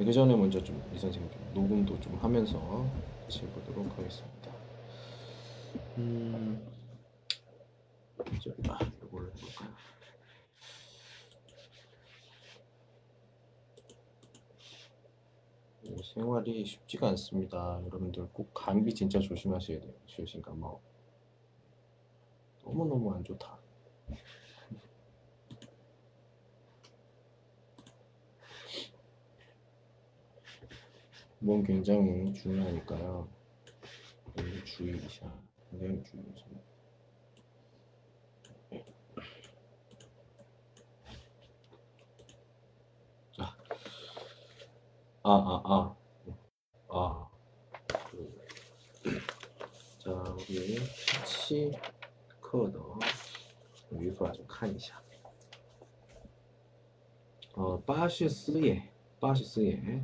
그 전에 먼저 좀 이 선생님 좀 녹음도 좀 하면서 같이 해보도록 하겠습니다. 음, 이제 아, 이걸 해볼까요? 이 생활이 쉽지가 않습니다. 여러분들 꼭 감기 진짜 조심하셔야 돼요. 실신 감마오. 너무너무 안 좋다. 몸 굉장히 중요하니까요. 이 주의샤 굉장히 중요하죠. 자, 아, 아, 아, 아, 그, 자, 우리 시课的语法좀看一下. 어, 84页, 84页.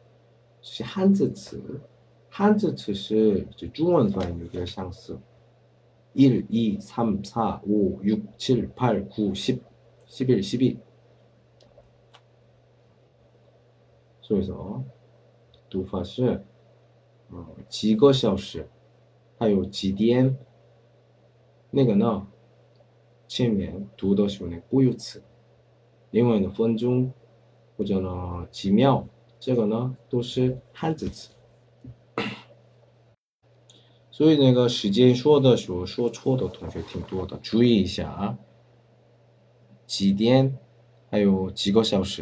是汉字词，汉字词是就中文发音有点相似。1, 2, 3, 4, 5, 6, 7, 8, 9, 10, 11, 12. 所以说读法是，嗯，几个小时，还有几点，那个呢，前面读的时候呢固有词，另外呢分钟或者呢几秒。 这个呢都是汉字词，所以那个时间说的时候说错的同学挺多的，注意一下啊。几点，还有几个小时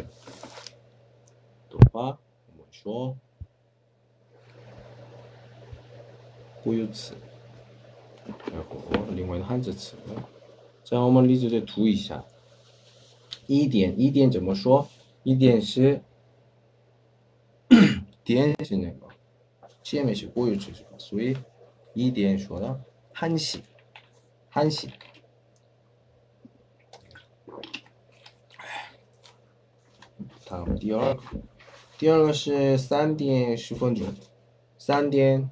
的话，我们说固有词，然后另外的汉字词。这样我们例子再读一下。一点一点怎么说？一点是。 点是那个，前面是过有词是吧？所以一点说的한시 한시 다음第二个，第二个是三点十分钟，三点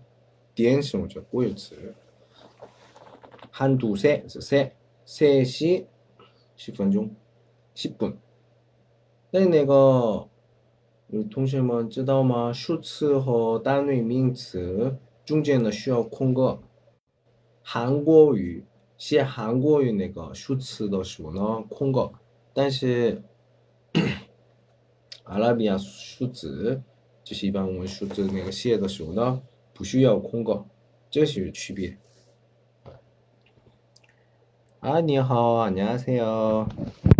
点是么叫过有词？한두세是세 세 시， 十分钟，十分。那那 个。同学们知道吗？数词和单位名词中间呢需要空格。韩国语写韩国语那个数词的时候呢空格，但是阿拉比亚数字就是一般我们数字那个写的时候呢不需要空格， 这是区别。啊，你好， 안녕하세요. 안녕하세요.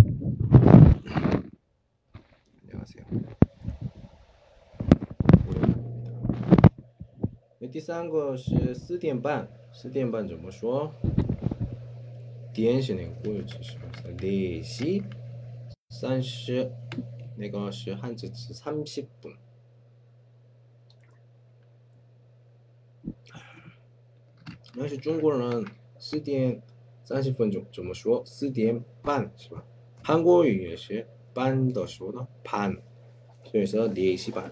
第三个是四点半，四点半怎么说？点是那个国有词是吧？4시30，那个是汉字词三十分。那是中国人四点三十分钟怎么说？四点半是吧？韩国语也是半的时候呢，半，所以说练习半。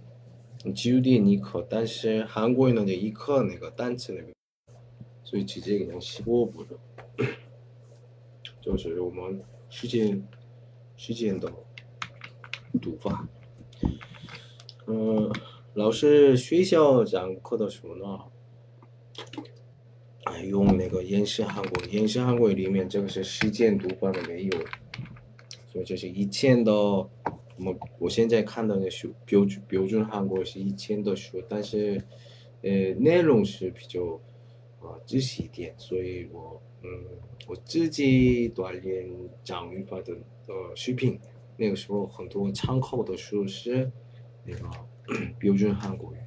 只有点尼克，但是韩国那呢一克那个单词那个，所以直接给用15步，就是我们时间时间的读法。嗯、老师学校讲课的时候呢，哎，用那个延时韩国，延时韩国语里面这个是时间读法的没有，所以这是一千的。我我现在看到的书标准标准韩国是一千的书，但是呃内容是比较啊仔细一点，所以我嗯我自己锻炼讲语法的呃视频，那个时候很多参考的书是那个标准韩国语，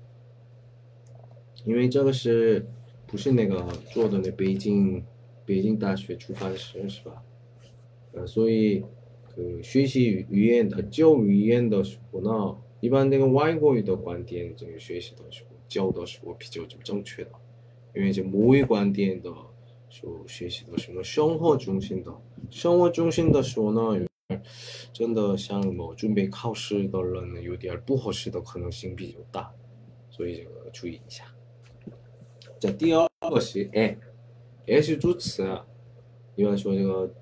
因为这个是。不是那个做的那北京北京大学出版社是吧？呃，所以呃学习语言的教语言的时候呢，一般那个外国语的观点这个学习的时候教的时候比较就正确的，因为这母语观点的就学习的什么生活中心的，生活中心的时候呢，有点真的像某准备考试的人有点不合适的可能性比较大，所以这个注意一下。这第二个是哎，哎是主词，一般说这个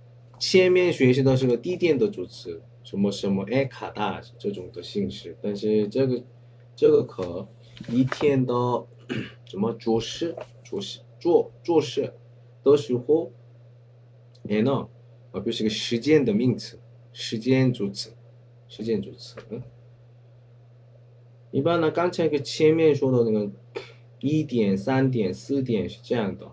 前面学习的是个地点的助词，什么什么哎卡大这种的形式，但是这个这个课一天的什么做事做事做做事的时候，哎呢啊不是个时间的名词，时间助词，时间助词。一般呢，刚才个前面说的那个。一点、三点、四点是这样的，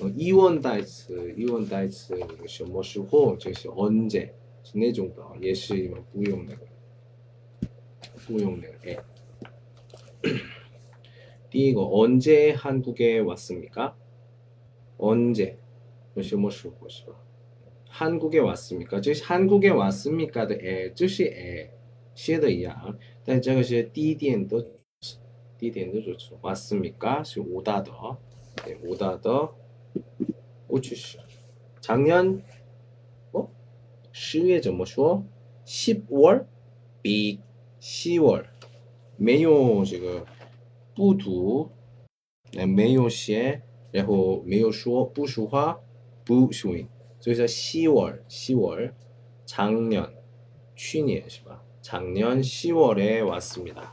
呃，疑问代词，疑问代词什么时候就是언제是那种的，也是一般不用那个，不用那个。哎，第一个언제한국에왔습니까언제什么时候是吧？한국에왔습니까就是한국에왔습니까的哎，就是哎写的一样，但这个是地点的。 地点도 좋죠. 맞습니까? 지금 오다 더. 네, 오다 더. 꼬추시. 작년 어? 10月怎么说? 10월? 비 10월. 没有这个不读 네, 没有写然后没有说不说话不属于所以说 10월 10월 작년 去年是吧 작년 10월에 왔습니다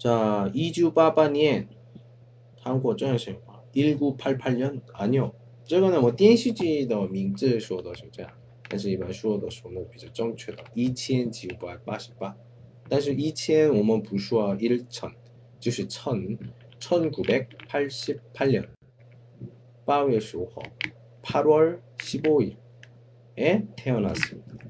자, 이주바바니엔 한국 真是 1988년 아니요. 这个呢我电视剧的名字说的是这样，但是一般说的时候呢比较正确的，一千九百八十八。但是一千我们不说一千，就是천1988년 8월 15일 8월 15일에 태어났습니다.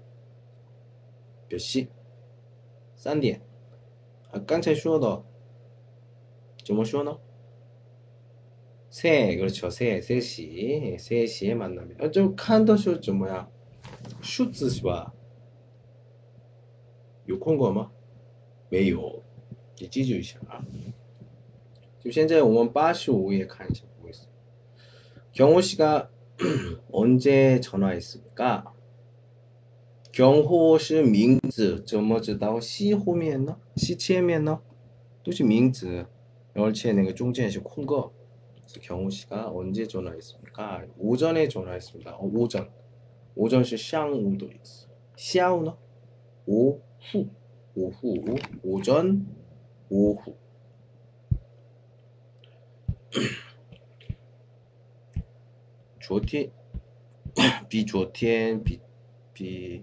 몇 시? 3点. 아, 刚才说的怎么说呢? 세, 그렇죠. 세, 3시. 3시에 만납니다. 아, 좀 칸더쇼 좀 뭐야? 슈츠是吧?有空过吗？没有，你记住一下啊。就现在我们八十五页看一下，不好意思。 경호 씨가 언제 전화했습니까? 경호 씨名字怎么知道西后面呢？西前面呢？都是名字，而且那个中间是空格。 경호 씨가 언제 전화했습니까? 오전에 전화했습니다. 어, 오전. 오전 是上午的意思。下午呢？ 오후, 오후, 오전, 오후. 조티, 比昨天比比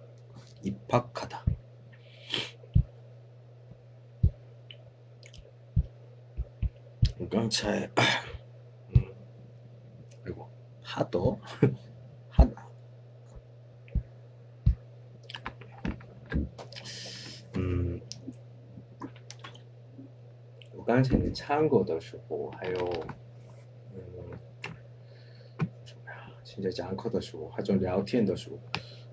입학하다. 깡차에 음, 그리고 하더 하다. 嗯，我刚才你唱歌的时候，还有，嗯，什么呀？现在讲课的时候，还有聊天的时候，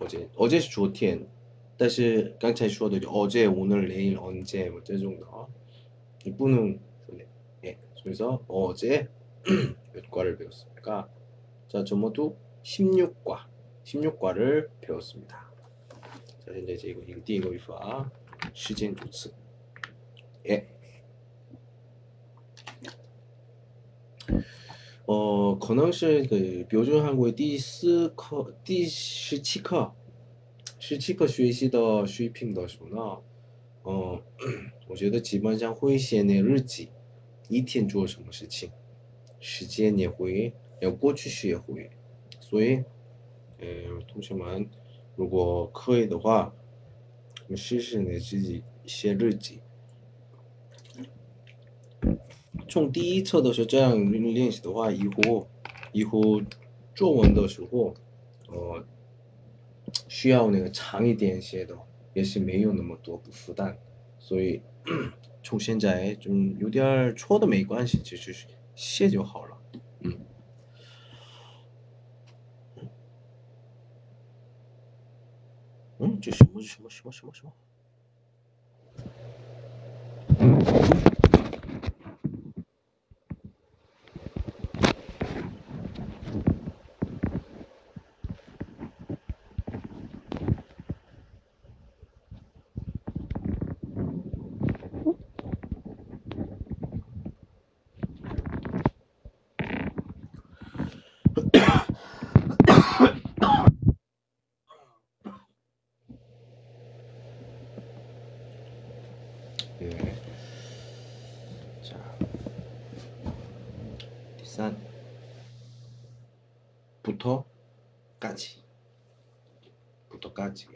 어제 어제 昨天但是刚才说的 어제 오늘 내일 언제 뭐这种的 이분은 예, 그래서 어제 몇 과를 배웠습니까? 자, 저 모두 16과 16과를 배웠습니다. 자, 현재 이제 이거 이거 第一个语法 시간 두次 예. 어, 可能是个标准韩国第四课、第十七课、十七课学习的水平的时候呢，嗯，我觉得基本上会写那日记，一天做什么事情，时间也会，要过去式也会，所以，呃，同学们如果可以的话，我们试试呢自己写日记。 从第一册的时候这样练习的话，以后以后作文的时候，呃，需要那个长一点写的，也是没有那么多不负担，所以 从现在就有点错的没关系，就是写就好了。嗯。嗯，这什么什么什么什么什么？ 부터까지. 부터까지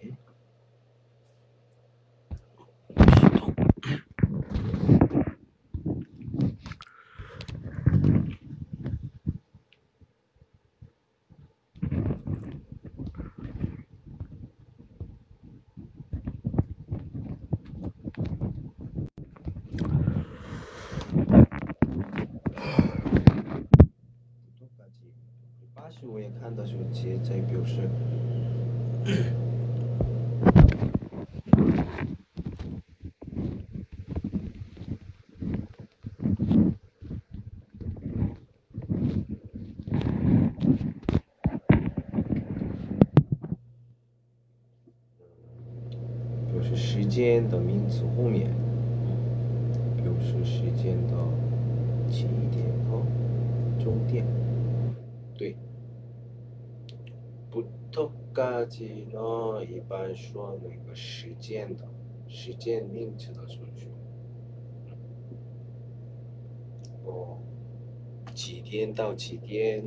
부터까지는 일반 수어는 그 시간 的 시간 名词的 顺序. 뭐, 几点到几点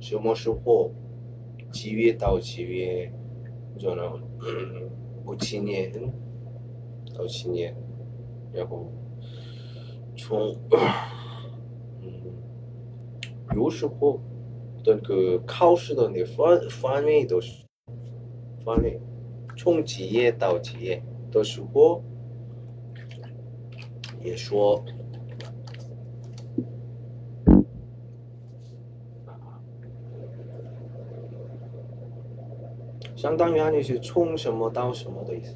什么时候几月到几月 저는 뭐 7년 到七年，然后从，嗯，有时候，那个考试的那个范范围都是，范围，从几业到几业，都是我，也说，相当于啊，那是从什么到什么的意思。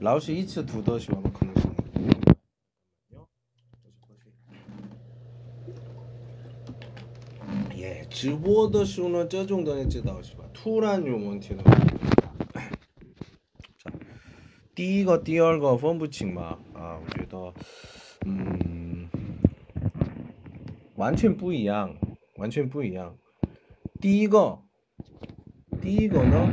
老师一次读的时候可能是。예, 直播的时候呢，这种东西知道是吧？突然有问题的。 자, 第一个，第一个呢，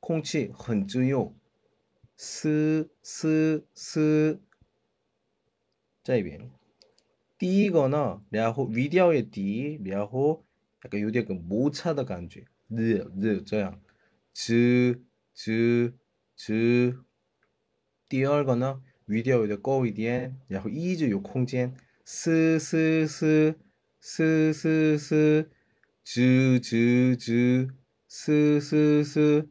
空气很自由，嘶嘶嘶，这边。第一个呢，然后语调也低，然后那个有点个摩擦的感觉，日日这样，吃吃吃， 第二个呢语调有的高一点，然后一直有空间，嘶嘶嘶嘶嘶嘶，吱吱吱，嘶嘶嘶。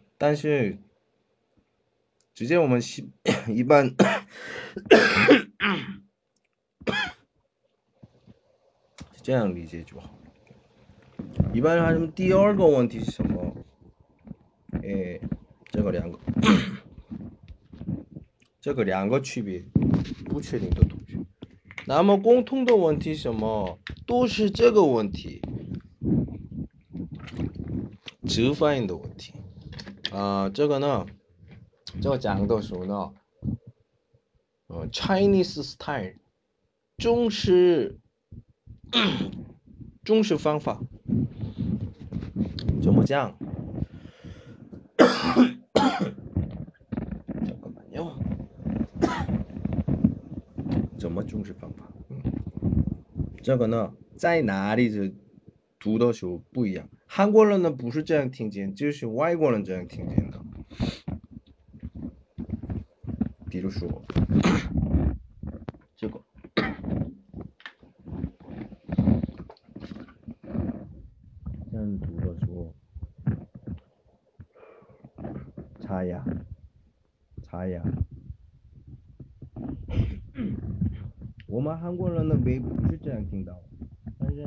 但是直接我们一一般这样理解就好。一般还是第二个问题是什么？哎，这个两个，这个两个区别不确定的同学。那么共同的问题什么？都是这个问题，直发音的问题。 啊，这个呢，这个讲的时候呢，呃，Chinese style，中式，中式方法，怎么讲？怎么讲？怎么中式方法？这个呢，在哪里是读的时候不一样。韩国人呢不是这样听见，就是外国人这样听见的。比如说，这个，这样读的时候，擦呀，擦呀。我们韩国人的胃不是这样听到，但是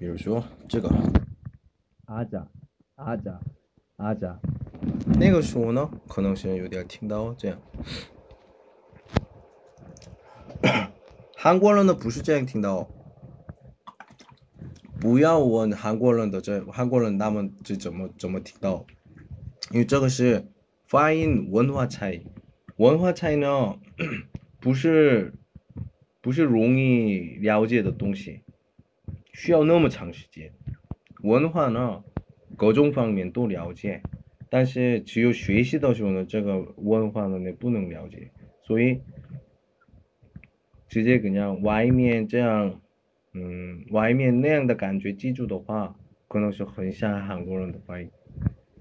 比如说这个，阿扎，阿扎，阿扎，那个时候呢，可能是有点听到这样。韩国人呢不是这样听到，不要问韩国人的这韩国人他们是怎么怎么听到，因为这个是发音文化差异，文化差异呢不是不是容易了解的东西。 需要那么长时间，文化呢，各种方面都了解，但是只有学习的时候呢，这个文化呢你不能了解，所以直接跟讲外面这样，嗯，外面那样的感觉记住的话，可能是很像韩国人的发音，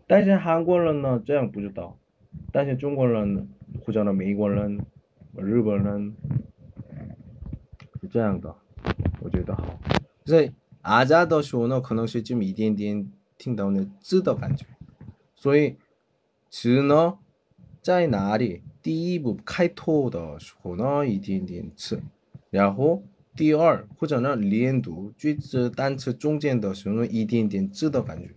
但是韩国人呢这样不知道，但是中国人或者呢美国人、日本人是这样的，我觉得好。所以阿扎的时候呢，可能是这么一点点听到那字的感觉。所以字呢在哪里？第一步开头的时候呢，一点点字，然后第二或者呢连读句子单词中间的时候呢，一点点字的感觉。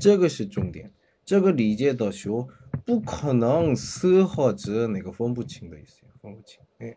这个是重点。这个理解的时候，不可能四和字那个分不清的意思，分不清。哎。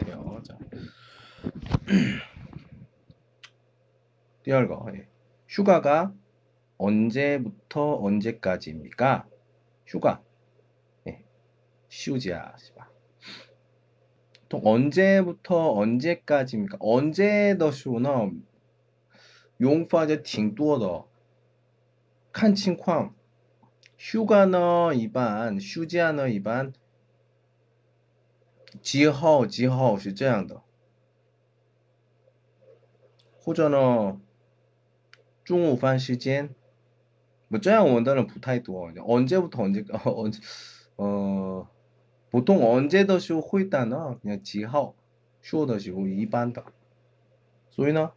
자. 第二个 예. 휴가가 언제부터 언제까지입니까? 휴가. 예. 휴지야, 또 언제부터 언제까지입니까? 언제 的时候呢，用法就挺多的，看情况。 휴가는 이반, 휴지아는 이반, 几号几号是这样的。 或者呢，中午饭时间，뭐这样我当然不太多。 언제부터 언제 언제 어 보통 언제的时候 会单呢 그냥 几号说的时候 이반다. 所以呢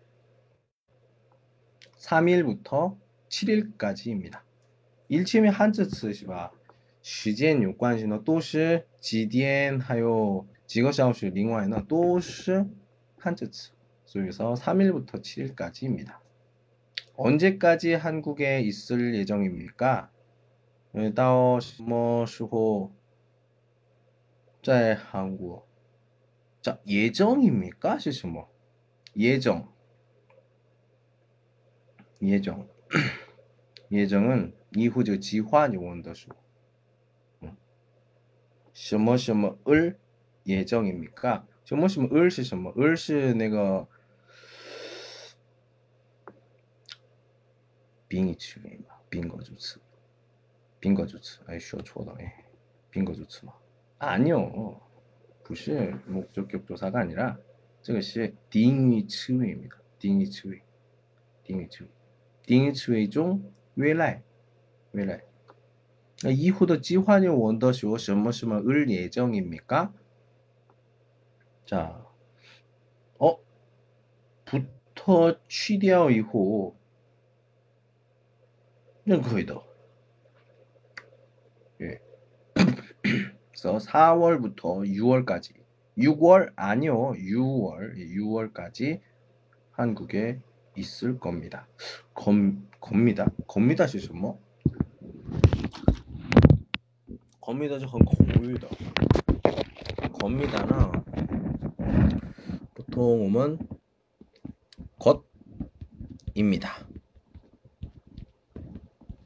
3일부터 7일까지입니다. 일침이 한자词是吧? 时间有关系呢都是几点还有几个小时另外呢都是한자词. 그래서 3일부터 7일까지입니다. 언제까지 한국에 있을 예정입니까? 到什么时候在韩国？자 예정입니까? 是什么? 예정. 예정. 예정은 이후 저 지환이 원더수. 什么什么을 예정입니까? 什么什么을是什么?을是那个 宾语词语嘛宾格主词 宾格主词 哎说错了哎宾格主词嘛 아니요 不是 목적격 조사가 아니라 这个是定义词语입니다定义词语定义词语定义词语중未来未来 이후의 지환이 원더시오 什么什么을 예정입니까? 자, 어, 부터 취掉 이후 네, 거의다. 예. 그래서 4월부터 6월까지 6월 아니요 6월 6월까지 예, 한국에 있을 겁니다. 검 겁니다. 겁니다 시 뭐? 겁니다 저건 겁니다. 겁니다나 보통 오면 겉입니다.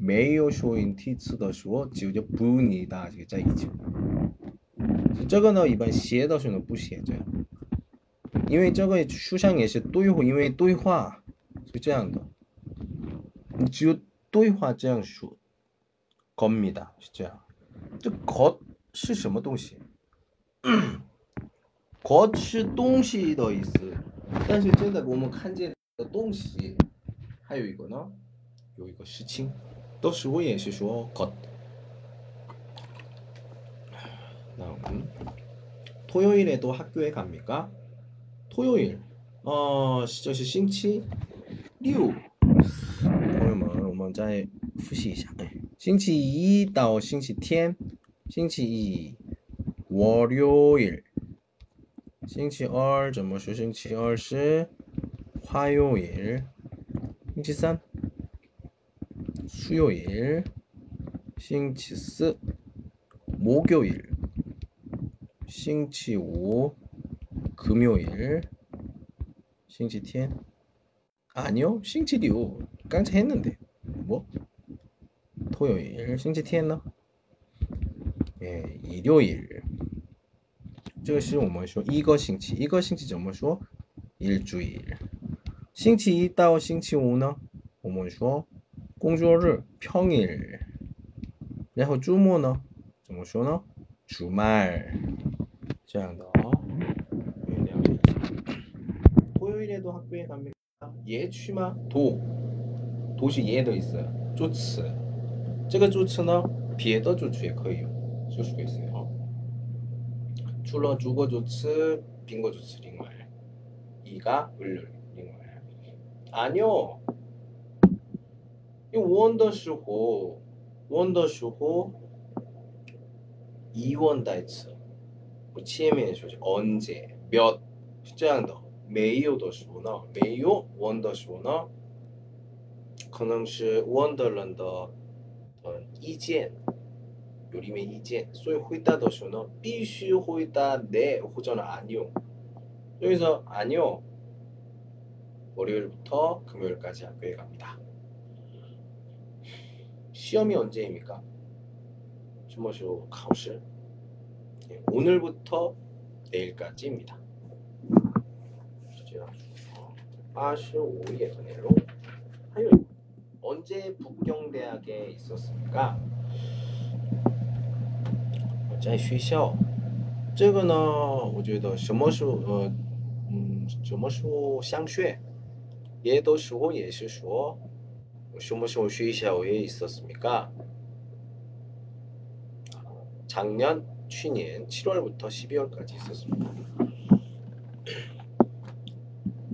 没有学人体词的时候就就不用你大姐在一起这个呢一般写的时候不写这样。因为这个书上也是对话因为对话是这样的你只有对话这样说搞米达是这样。这壳是什么东西？嗯壳东西的意思但是真的我们看见的东西还有一个呢有一个事情都是我也是说 겉. 토요일에도 학교에 갑니까? 토요일. 어, 就是 星期 6. 朋友们，我们再复习一下。星期一到星期天，星期一 월요일. 星期二怎么说？星期二是화요일。星期三 수요일, 星期四 목요일, 星期五 금요일, 星期天 아니요, 星期六 깜짝 했는데 뭐? 토요일, 星期天呢? 예, 일요일. 这个是我们说一个星期，一个星期怎么说？ 일주일. 星期一到星期五呢？我们说 공주어를 평일 然后周末呢怎么说呢 주말 这样的 토요일에도 학교에 갑니까? 예 취마 도 도시 예도 있어요. 助词这个助词呢别的助词也可以用就수가 있어요. 除了主过助词宾过助词 另外 이가 을을 另外 아니요. 이 원더 时候원더时候이원 다이츠 뭐 치에미의 조지 언제 몇这样的没有的时候呢没有 원더时候呢可能是 원더런 的呃意见有里面意见所以回答的时候呢必须回答네或者는 아니요 여기서 아니요 월요일부터 금요일까지 학교에 갑니다 시험이 언제입니까? 什么时候考试? 예, 오늘부터 내일까지입니다. 85页的内容还有 언제 북경대학에 있었습니까? 在学校这个呢我觉得什么时候呃嗯什么时候上学也都时候也是说 쇼모쇼모 쉬이샤오에 있었습니까? 작년 취니엔 7월부터 12월까지 있었습니다.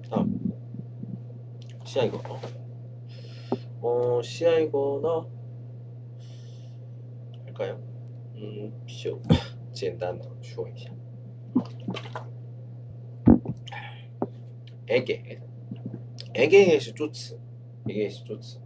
다음 시아이거 어 시아이 거너 할까요? 음 쇼, 간단한 쇼이샤 에게 에게 해시 좋지 에게 해시 좋지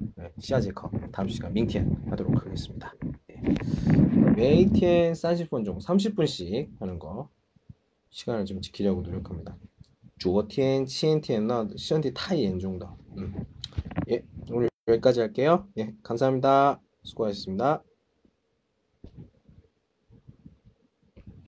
시아제컵 다음 시간 밍티엔 하도록 하겠습니다. 예. 메이티엔 30분 중 30분씩 하는 거 시간을 좀 지키려고 노력합니다. 주어티엔, 치엔티엔나 시언티 타이엔 정도. 음. 예, 오늘 여기까지 할게요. 예, 감사합니다. 수고하셨습니다.